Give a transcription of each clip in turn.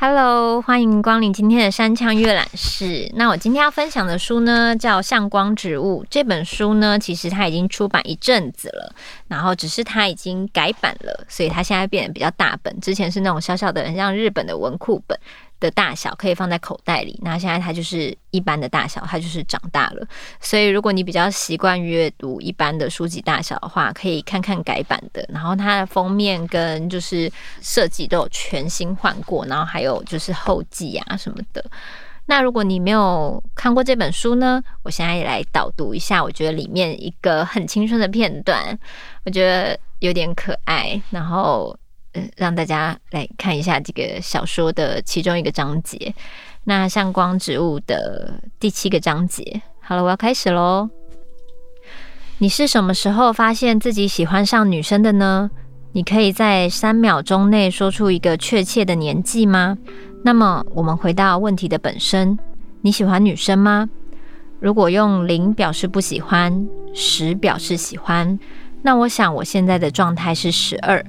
Hello，欢迎光临今天的山羌阅览室。那我今天要分享的书呢，叫《向光植物》。这本书呢，其实它已经出版一阵子了，然后只是它已经改版了，所以它现在变得比较大本。之前是那种小小的，很像日本的文库本。的大小可以放在口袋里，那现在它就是一般的大小，它就是长大了。所以如果你比较习惯阅读一般的书籍大小的话，可以看看改版的。然后它的封面跟就是设计都有全新换过，然后还有就是后记啊什么的。那如果你没有看过这本书呢，我现在也来导读一下，我觉得里面一个很青春的片段，我觉得有点可爱，然后。嗯让大家来看一下这个小说的其中一个章节，那向光植物的第七个章节。好了，我要开始喽。你是什么时候发现自己喜欢上女生的呢？你可以在三秒钟内说出一个确切的年纪吗？那么，我们回到问题的本身：你喜欢女生吗？如果用零表示不喜欢，十表示喜欢，那我想我现在的状态是十二。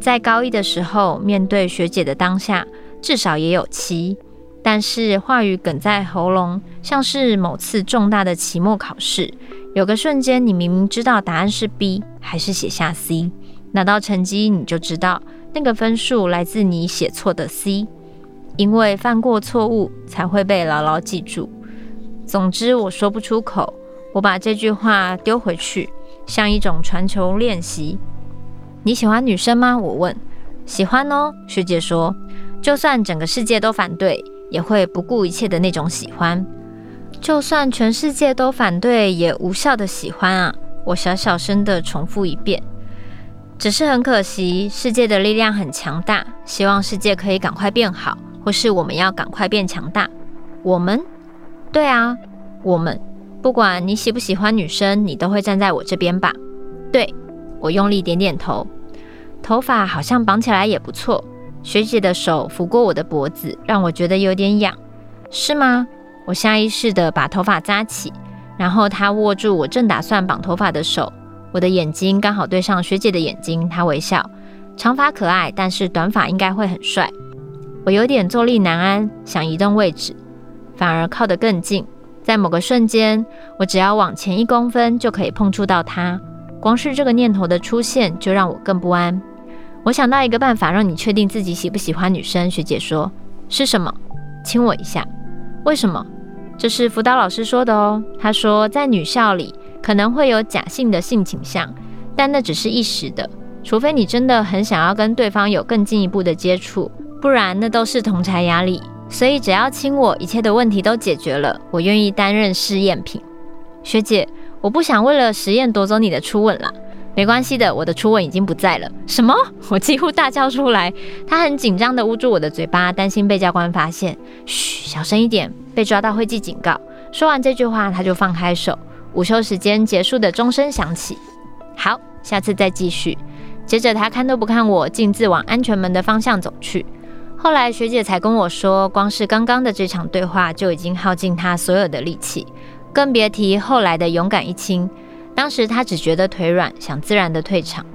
在高一的时候，面对学姐的当下，至少也有七，但是话语哽在喉咙，像是某次重大的期末考试。有个瞬间，你明明知道答案是 B，还是写下 C，拿到成绩你就知道那个分数来自你写错的 C，因为犯过错误才会被牢牢记住。总之，我说不出口，我把这句话丢回去，像一种传球练习。你喜欢女生吗？我问。喜欢哦，学姐说。就算整个世界都反对，也会不顾一切的那种喜欢。就算全世界都反对，也无效的喜欢啊！我小小声的重复一遍。只是很可惜，世界的力量很强大，希望世界可以赶快变好，或是我们要赶快变强大。我们？对啊，我们。不管你喜不喜欢女生，你都会站在我这边吧？对。我用力点点头，头发好像绑起来也不错。学姐的手抚过我的脖子，让我觉得有点痒。是吗？我下意识地把头发扎起，然后她握住我正打算绑头发的手。我的眼睛刚好对上学姐的眼睛，她微笑。长发可爱，但是短发应该会很帅。我有点坐立难安，想移动位置，反而靠得更近。在某个瞬间，我只要往前一公分就可以碰触到她。光是这个念头的出现，就让我更不安。我想到一个办法，让你确定自己喜不喜欢女生。学姐说：“是什么？亲我一下。”为什么？这是辅导老师说的哦。他说，在女校里可能会有假性的性倾向，但那只是一时的。除非你真的很想要跟对方有更进一步的接触，不然那都是同侪压力。所以只要亲我，一切的问题都解决了。我愿意担任试验品。学姐。我不想为了实验夺走你的初吻了，没关系的，我的初吻已经不在了。什么？我几乎大叫出来。他很紧张地捂住我的嘴巴，担心被教官发现。嘘，小声一点，被抓到会记警告。说完这句话，他就放开手。午休时间结束的钟声响起。好，下次再继续。接着他看都不看我，径自往安全门的方向走去。后来学姐才跟我说，光是刚刚的这场对话就已经耗尽他所有的力气。更别提后来的勇敢一亲。当时他只觉得腿软，想自然的退场。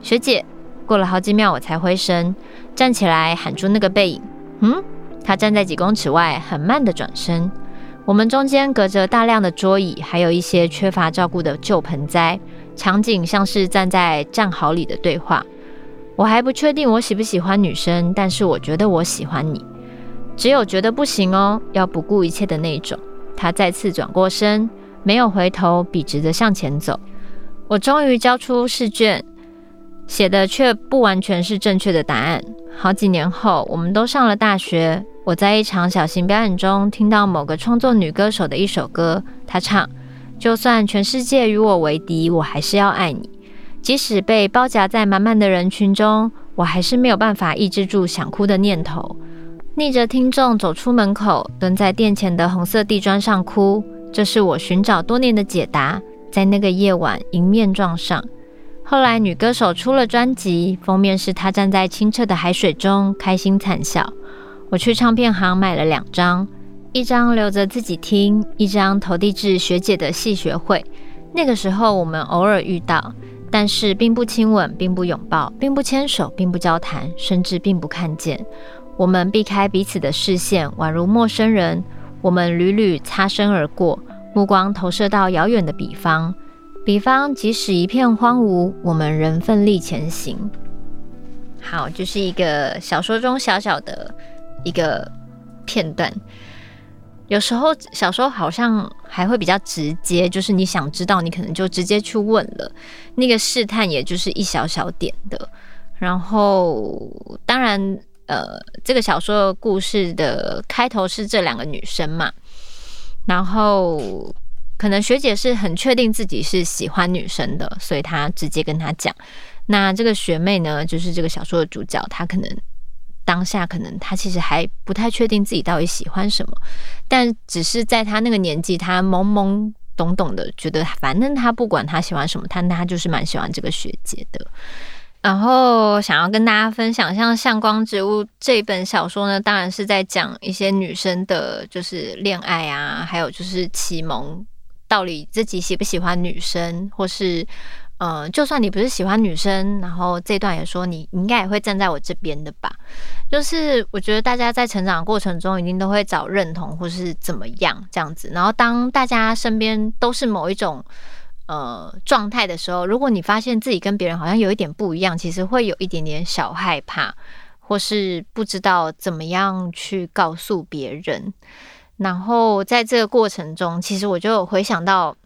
学姐，过了好几秒，我才回神，站起来喊出那个背影。嗯，他站在几公尺外，很慢的转身。我们中间隔着大量的桌椅，还有一些缺乏照顾的旧盆栽。场景像是站在战壕里的对话。我还不确定我喜不喜欢女生，但是我觉得我喜欢你。只有觉得不行哦，要不顾一切的那种。他再次转过身，没有回头，笔直地向前走。我终于交出试卷，写的却不完全是正确的答案。好几年后，我们都上了大学。我在一场小型表演中听到某个创作女歌手的一首歌，她唱：“就算全世界与我为敌，我还是要爱你。即使被包夹在满满的人群中，我还是没有办法抑制住想哭的念头。”逆着听众走出门口，蹲在店前的红色地砖上哭。这是我寻找多年的解答，在那个夜晚迎面撞上。后来女歌手出了专辑，封面是她站在清澈的海水中，开心惨笑。我去唱片行买了两张，一张留着自己听，一张投递至学姐的系学会。那个时候我们偶尔遇到，但是并不亲吻，并不拥抱，并不牵手，并不交谈，甚至并不看见。我们避开彼此的视线，宛如陌生人。我们屡屡擦身而过，目光投射到遥远的彼方。彼方即使一片荒芜，我们仍奋力前行。好，就是一个小说中小小的一个片段。有时候小说好像还会比较直接，就是你想知道，你可能就直接去问了。那个试探也就是一小小点的。然后，当然，呃，这个小说故事的开头是这两个女生嘛。然后，可能学姐是很确定自己是喜欢女生的，所以她直接跟她讲。那这个学妹呢，就是这个小说的主角，她可能。当下可能她其实还不太确定自己到底喜欢什么，但只是在她那个年纪，她懵懵懂懂的觉得，反正她不管她喜欢什么，她她就是蛮喜欢这个学姐的。然后想要跟大家分享，像《向光植物》这本小说呢，当然是在讲一些女生的，就是恋爱啊，还有就是启蒙，到底自己喜不喜欢女生，或是。嗯，就算你不是喜欢女生，然后这段也说你应该也会站在我这边的吧？就是我觉得大家在成长过程中，一定都会找认同或是怎么样这样子。然后当大家身边都是某一种呃状态的时候，如果你发现自己跟别人好像有一点不一样，其实会有一点点小害怕，或是不知道怎么样去告诉别人。然后在这个过程中，其实我就回想到，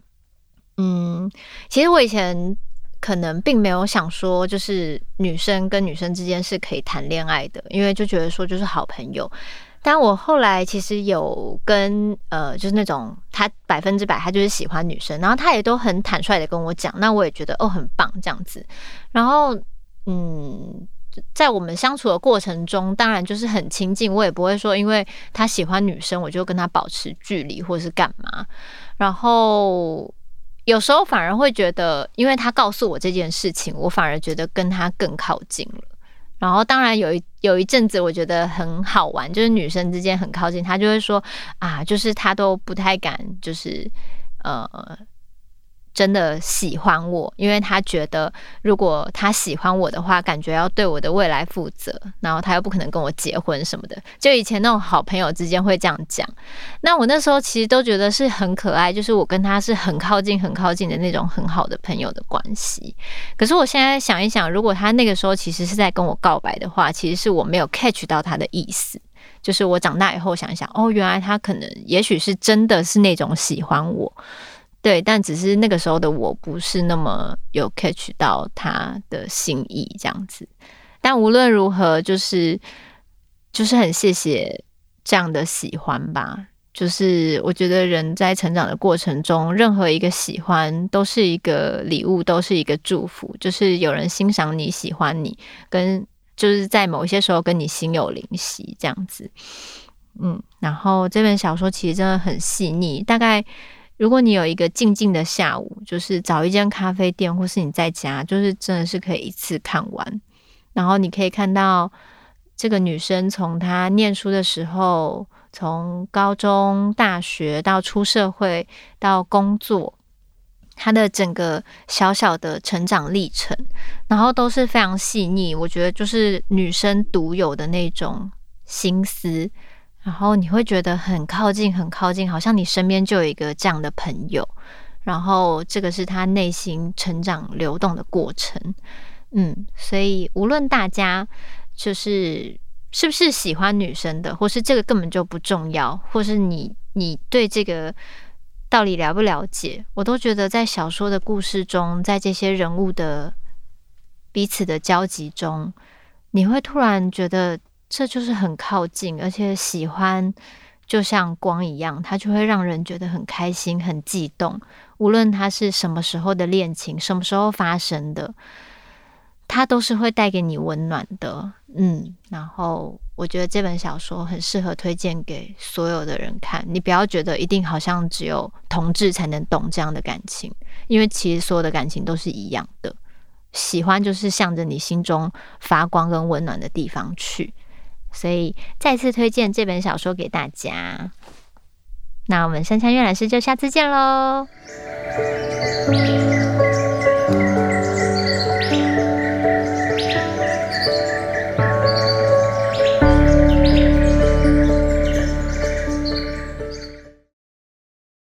嗯，其实我以前。可能并没有想说，就是女生跟女生之间是可以谈恋爱的，因为就觉得说就是好朋友。但我后来其实有跟呃，就是那种他百分之百他就是喜欢女生，然后他也都很坦率的跟我讲，那我也觉得哦很棒这样子。然后嗯，在我们相处的过程中，当然就是很亲近，我也不会说因为他喜欢女生，我就跟他保持距离或是干嘛。然后。有时候反而会觉得，因为他告诉我这件事情，我反而觉得跟他更靠近了。然后，当然有一有一阵子，我觉得很好玩，就是女生之间很靠近，她就会说啊，就是她都不太敢，就是呃。真的喜欢我，因为他觉得如果他喜欢我的话，感觉要对我的未来负责，然后他又不可能跟我结婚什么的。就以前那种好朋友之间会这样讲。那我那时候其实都觉得是很可爱，就是我跟他是很靠近、很靠近的那种很好的朋友的关系。可是我现在想一想，如果他那个时候其实是在跟我告白的话，其实是我没有 catch 到他的意思。就是我长大以后想一想，哦，原来他可能也许是真的是那种喜欢我。对，但只是那个时候的我不是那么有 catch 到他的心意这样子。但无论如何，就是就是很谢谢这样的喜欢吧。就是我觉得人在成长的过程中，任何一个喜欢都是一个礼物，都是一个祝福。就是有人欣赏你喜欢你，跟就是在某些时候跟你心有灵犀这样子。嗯，然后这本小说其实真的很细腻，大概。如果你有一个静静的下午，就是找一间咖啡店，或是你在家，就是真的是可以一次看完。然后你可以看到这个女生从她念书的时候，从高中、大学到出社会到工作，她的整个小小的成长历程，然后都是非常细腻。我觉得就是女生独有的那种心思。然后你会觉得很靠近，很靠近，好像你身边就有一个这样的朋友。然后这个是他内心成长流动的过程，嗯，所以无论大家就是是不是喜欢女生的，或是这个根本就不重要，或是你你对这个道理了不了解，我都觉得在小说的故事中，在这些人物的彼此的交集中，你会突然觉得。这就是很靠近，而且喜欢就像光一样，它就会让人觉得很开心、很悸动。无论它是什么时候的恋情，什么时候发生的，它都是会带给你温暖的。嗯，然后我觉得这本小说很适合推荐给所有的人看。你不要觉得一定好像只有同志才能懂这样的感情，因为其实所有的感情都是一样的。喜欢就是向着你心中发光跟温暖的地方去。所以再次推荐这本小说给大家。那我们山川阅览室就下次见喽。